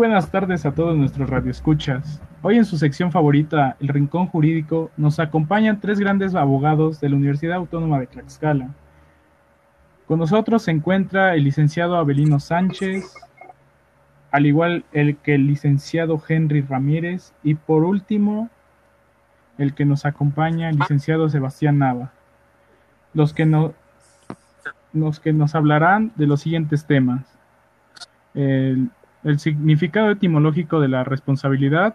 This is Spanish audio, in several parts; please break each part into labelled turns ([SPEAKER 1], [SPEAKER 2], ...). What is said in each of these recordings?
[SPEAKER 1] buenas tardes a todos nuestros radioescuchas. Hoy en su sección favorita, El Rincón Jurídico, nos acompañan tres grandes abogados de la Universidad Autónoma de Tlaxcala. Con nosotros se encuentra el licenciado Abelino Sánchez, al igual el que el licenciado Henry Ramírez y por último el que nos acompaña, el licenciado Sebastián Nava. Los que, no, los que nos hablarán de los siguientes temas. El, el significado etimológico de la responsabilidad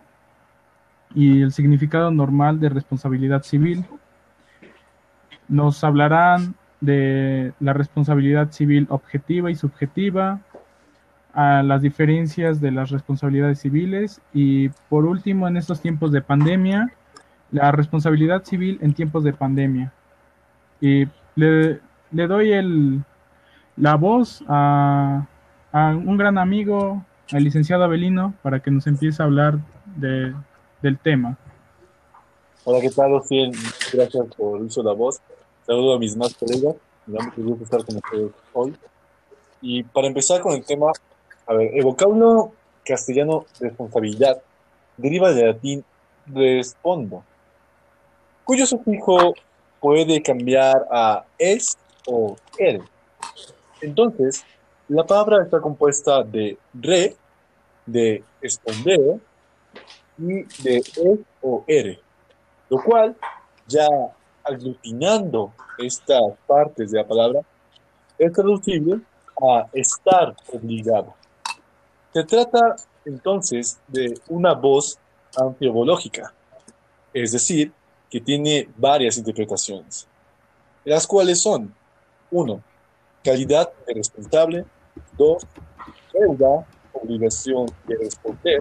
[SPEAKER 1] y el significado normal de responsabilidad civil. Nos hablarán de la responsabilidad civil objetiva y subjetiva, a las diferencias de las responsabilidades civiles y por último en estos tiempos de pandemia, la responsabilidad civil en tiempos de pandemia. Y le, le doy el, la voz a, a un gran amigo, al licenciado Abelino para que nos empiece a hablar de, del tema.
[SPEAKER 2] Hola, ¿qué tal? Gracias por el uso de la voz. Saludo a mis más colegas. Me da mucho gusto estar con ustedes hoy. Y para empezar con el tema, a ver, el vocablo castellano responsabilidad deriva del latín respondo, cuyo sufijo puede cambiar a es o el. Entonces, la palabra está compuesta de re, de responder y de e o r, lo cual ya aglutinando estas partes de la palabra es traducible a estar obligado. Se trata entonces de una voz anfibológica, es decir, que tiene varias interpretaciones, las cuales son 1. Calidad de responsable, Dos, deuda, obligación de responder.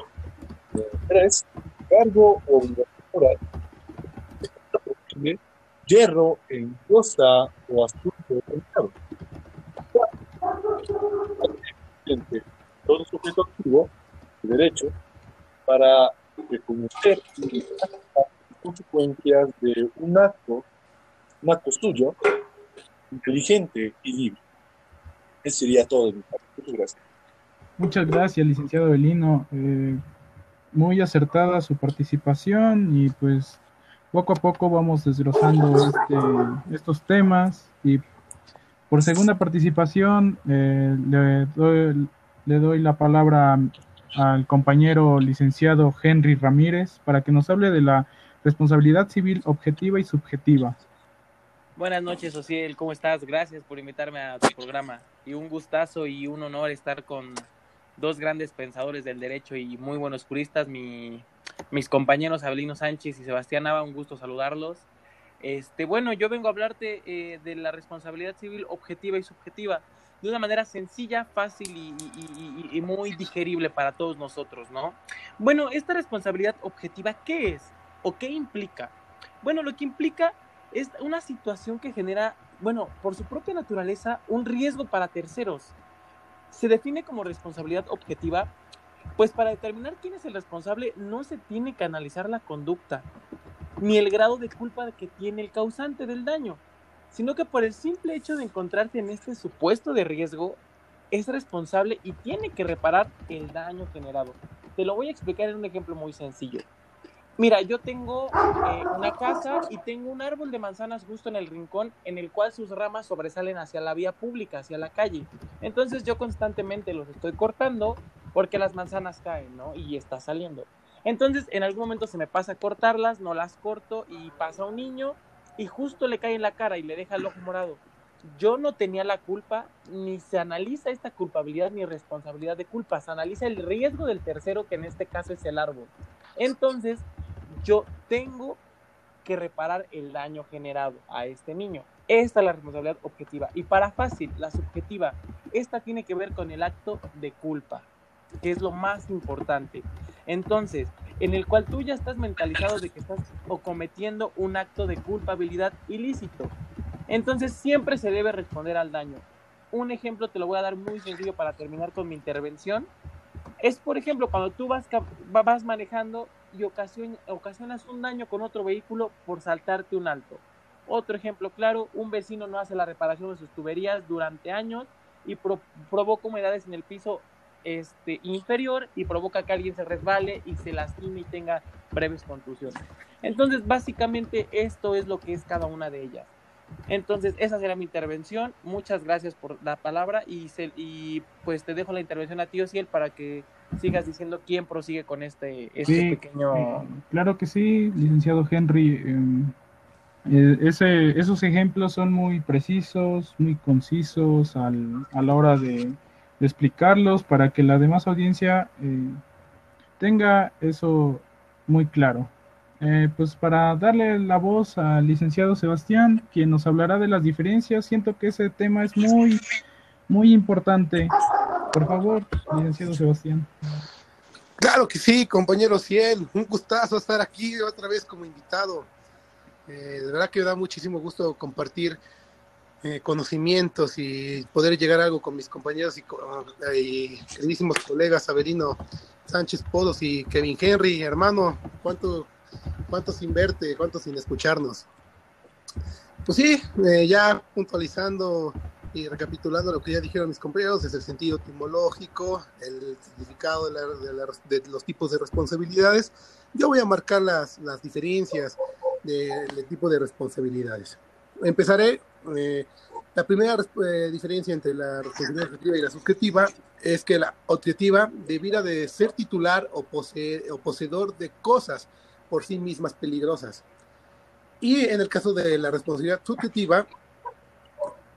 [SPEAKER 2] Tres, cargo o obligación moral. Hierro en cosa o asunto determinado. Todo sujeto activo de derecho para reconocer las consecuencias de un acto, un acto suyo, inteligente y libre. Eso sería todo Muchas gracias.
[SPEAKER 1] Muchas gracias, licenciado Belino. Eh, muy acertada su participación y pues poco a poco vamos desglosando este, estos temas y por segunda participación eh, le, doy, le doy la palabra al compañero licenciado Henry Ramírez para que nos hable de la responsabilidad civil objetiva y subjetiva.
[SPEAKER 3] Buenas noches, Ociel, ¿cómo estás? Gracias por invitarme a tu programa. Y un gustazo y un honor estar con dos grandes pensadores del derecho y muy buenos juristas, mi, mis compañeros Abelino Sánchez y Sebastián Nava, un gusto saludarlos. Este, bueno, yo vengo a hablarte eh, de la responsabilidad civil objetiva y subjetiva de una manera sencilla, fácil y, y, muy digerible para todos nosotros, ¿no? Bueno, esta responsabilidad objetiva, ¿qué es o qué implica? Bueno, lo que implica es una situación que genera, bueno, por su propia naturaleza, un riesgo para terceros. Se define como responsabilidad objetiva, pues para determinar quién es el responsable no se tiene que analizar la conducta, ni el grado de culpa que tiene el causante del daño, sino que por el simple hecho de encontrarte en este supuesto de riesgo, es responsable y tiene que reparar el daño generado. Te lo voy a explicar en un ejemplo muy sencillo. Mira, yo tengo eh, una casa y tengo un árbol de manzanas justo en el rincón en el cual sus ramas sobresalen hacia la vía pública, hacia la calle. Entonces yo constantemente los estoy cortando porque las manzanas caen, ¿no? Y está saliendo. Entonces en algún momento se me pasa cortarlas, no las corto y pasa un niño y justo le cae en la cara y le deja el ojo morado. Yo no tenía la culpa, ni se analiza esta culpabilidad ni responsabilidad de culpa, se analiza el riesgo del tercero, que en este caso es el árbol. Entonces, yo tengo que reparar el daño generado a este niño. Esta es la responsabilidad objetiva. Y para fácil, la subjetiva, esta tiene que ver con el acto de culpa, que es lo más importante. Entonces, en el cual tú ya estás mentalizado de que estás cometiendo un acto de culpabilidad ilícito. Entonces, siempre se debe responder al daño. Un ejemplo te lo voy a dar muy sencillo para terminar con mi intervención. Es, por ejemplo, cuando tú vas, vas manejando y ocasionas un daño con otro vehículo por saltarte un alto. Otro ejemplo claro, un vecino no hace la reparación de sus tuberías durante años y provoca humedades en el piso este, inferior y provoca que alguien se resbale y se lastime y tenga breves contusiones. Entonces, básicamente esto es lo que es cada una de ellas. Entonces, esa será mi intervención. Muchas gracias por la palabra y, y pues te dejo la intervención a ti, Ociel, para que sigas diciendo quién prosigue con este, este pequeño...
[SPEAKER 1] Eh, claro que sí, licenciado Henry. Em, eh, ese, esos ejemplos son muy precisos, muy concisos al, a la hora de, explicarlos para que la demás audiencia eh, tenga eso muy claro. Eh, pues para darle la voz al licenciado Sebastián, quien nos hablará de las diferencias, siento que ese tema es muy, muy importante. Por favor, licenciado Sebastián.
[SPEAKER 4] Claro que sí, compañero Ciel, un gustazo estar aquí otra vez como invitado. Eh, de verdad que me da muchísimo gusto compartir eh, conocimientos y poder llegar a algo con mis compañeros y, y queridísimos colegas Averino Sánchez Podos y Kevin Henry, hermano, ¿cuánto, cuánto sin verte, cuánto sin escucharnos? Pues sí, eh, ya puntualizando y recapitulando lo que ya dijeron mis compañeros, es el sentido etimológico, el significado de, los tipos de responsabilidades. Yo voy a marcar las, diferencias del tipo de responsabilidades. Empezaré. Eh, la primera eh, diferencia entre la responsabilidad objetiva y la subjetiva es que la objetiva debiera de ser titular o poseedor de cosas por sí mismas peligrosas. Y en el caso de la responsabilidad subjetiva,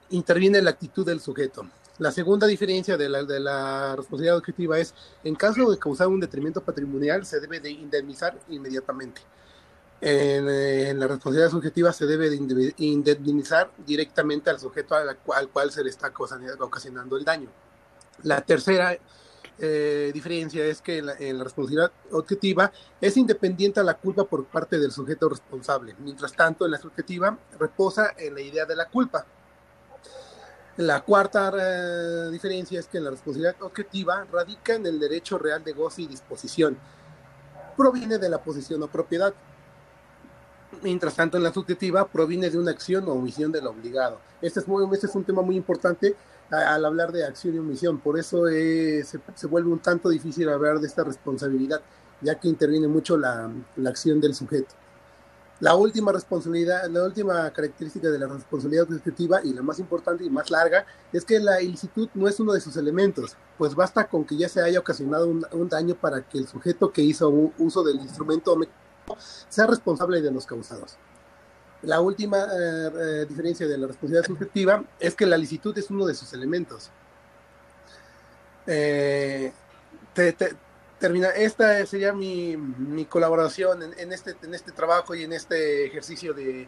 [SPEAKER 4] interviene la actitud del sujeto. La segunda diferencia de la, la responsabilidad objetiva es, en caso de causar un detrimento patrimonial, se debe de indemnizar inmediatamente. Eh, en, la responsabilidad subjetiva se debe de indemnizar directamente al sujeto al, cual se le está ocasionando el daño. La tercera eh, diferencia es que en la, responsabilidad objetiva es independiente a la culpa por parte del sujeto responsable. Mientras tanto, en la subjetiva reposa en la idea de la culpa. La cuarta eh, diferencia es que la responsabilidad objetiva radica en el derecho real de goce y disposición. Proviene de la posición o propiedad. Mientras tanto, en la subjetiva proviene de una acción o omisión del obligado. Este es, muy, este es un tema muy importante al hablar de acción y omisión. Por eso eh, se, vuelve un tanto difícil hablar de esta responsabilidad, ya que interviene mucho la, acción del sujeto. La última responsabilidad, la última característica de la responsabilidad objetiva y la más importante y más larga es que la ilicitud no es uno de sus elementos, pues basta con que ya se haya ocasionado un, un daño para que el sujeto que hizo uso del instrumento sea responsable de los causados. La última eh, eh, diferencia de la responsabilidad subjetiva es que la licitud es uno de sus elementos. Eh, termina, esta sería mi, mi colaboración en, este, en este trabajo y en este ejercicio de,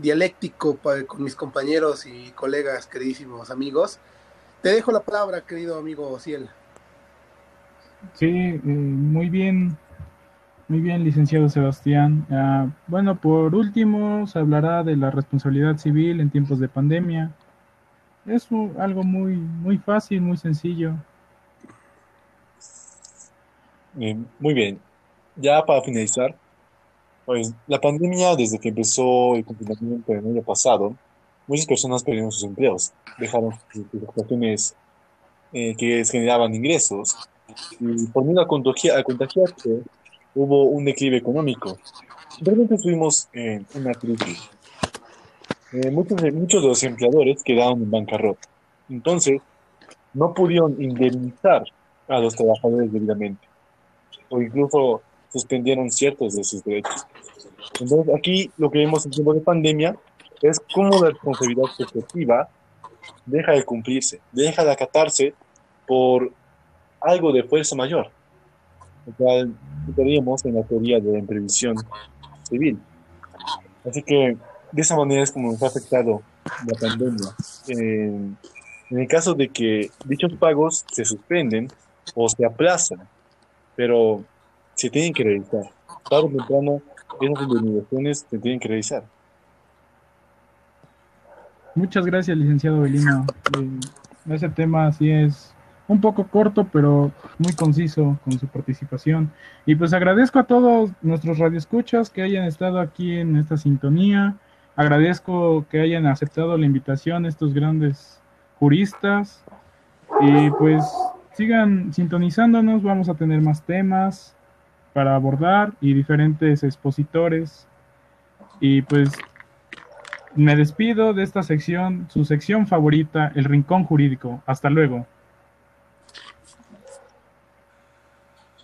[SPEAKER 4] dialéctico con mis compañeros y colegas, queridísimos amigos. Te dejo la palabra, querido amigo Ciel.
[SPEAKER 1] Sí, muy bien muy bien, licenciado Sebastián. Ah, bueno, por último, se hablará de la responsabilidad civil en tiempos de pandemia. Es algo muy, muy fácil, muy sencillo.
[SPEAKER 2] Muy bien. Ya para finalizar, pues la pandemia, desde que empezó el confinamiento el año pasado, muchas personas perdieron sus empleos, dejaron sus ocupaciones eh, que generaban ingresos y por miedo a, contagiar, a contagiarse hubo un declive económico. Realmente estuvimos en una crisis. Eh, muchos, muchos de los empleadores quedaron en bancarrota. Entonces, no pudieron indemnizar a los trabajadores debidamente. O incluso suspendieron ciertos de sus derechos. Entonces, aquí lo que vemos en tiempo de pandemia es cómo la responsabilidad subjetiva deja de cumplirse, deja de acatarse por algo de fuerza mayor lo cual estaríamos en la teoría de la previsión civil. Así que de esa manera es como nos ha afectado la pandemia. en el caso de que dichos pagos se suspenden o se aplazan, pero se tienen que realizar. Tarde o temprano, esas indemnizaciones se tienen que realizar.
[SPEAKER 1] Muchas gracias, licenciado Belino. Eh, ese tema sí es un poco corto, pero muy conciso con su participación. Y pues agradezco a todos nuestros radioescuchas que hayan estado aquí en esta sintonía. Agradezco que hayan aceptado la invitación estos grandes juristas. Y pues sigan sintonizándonos, vamos a tener más temas para abordar y diferentes expositores. Y pues me despido de esta sección, su sección favorita, el Rincón Jurídico. Hasta luego.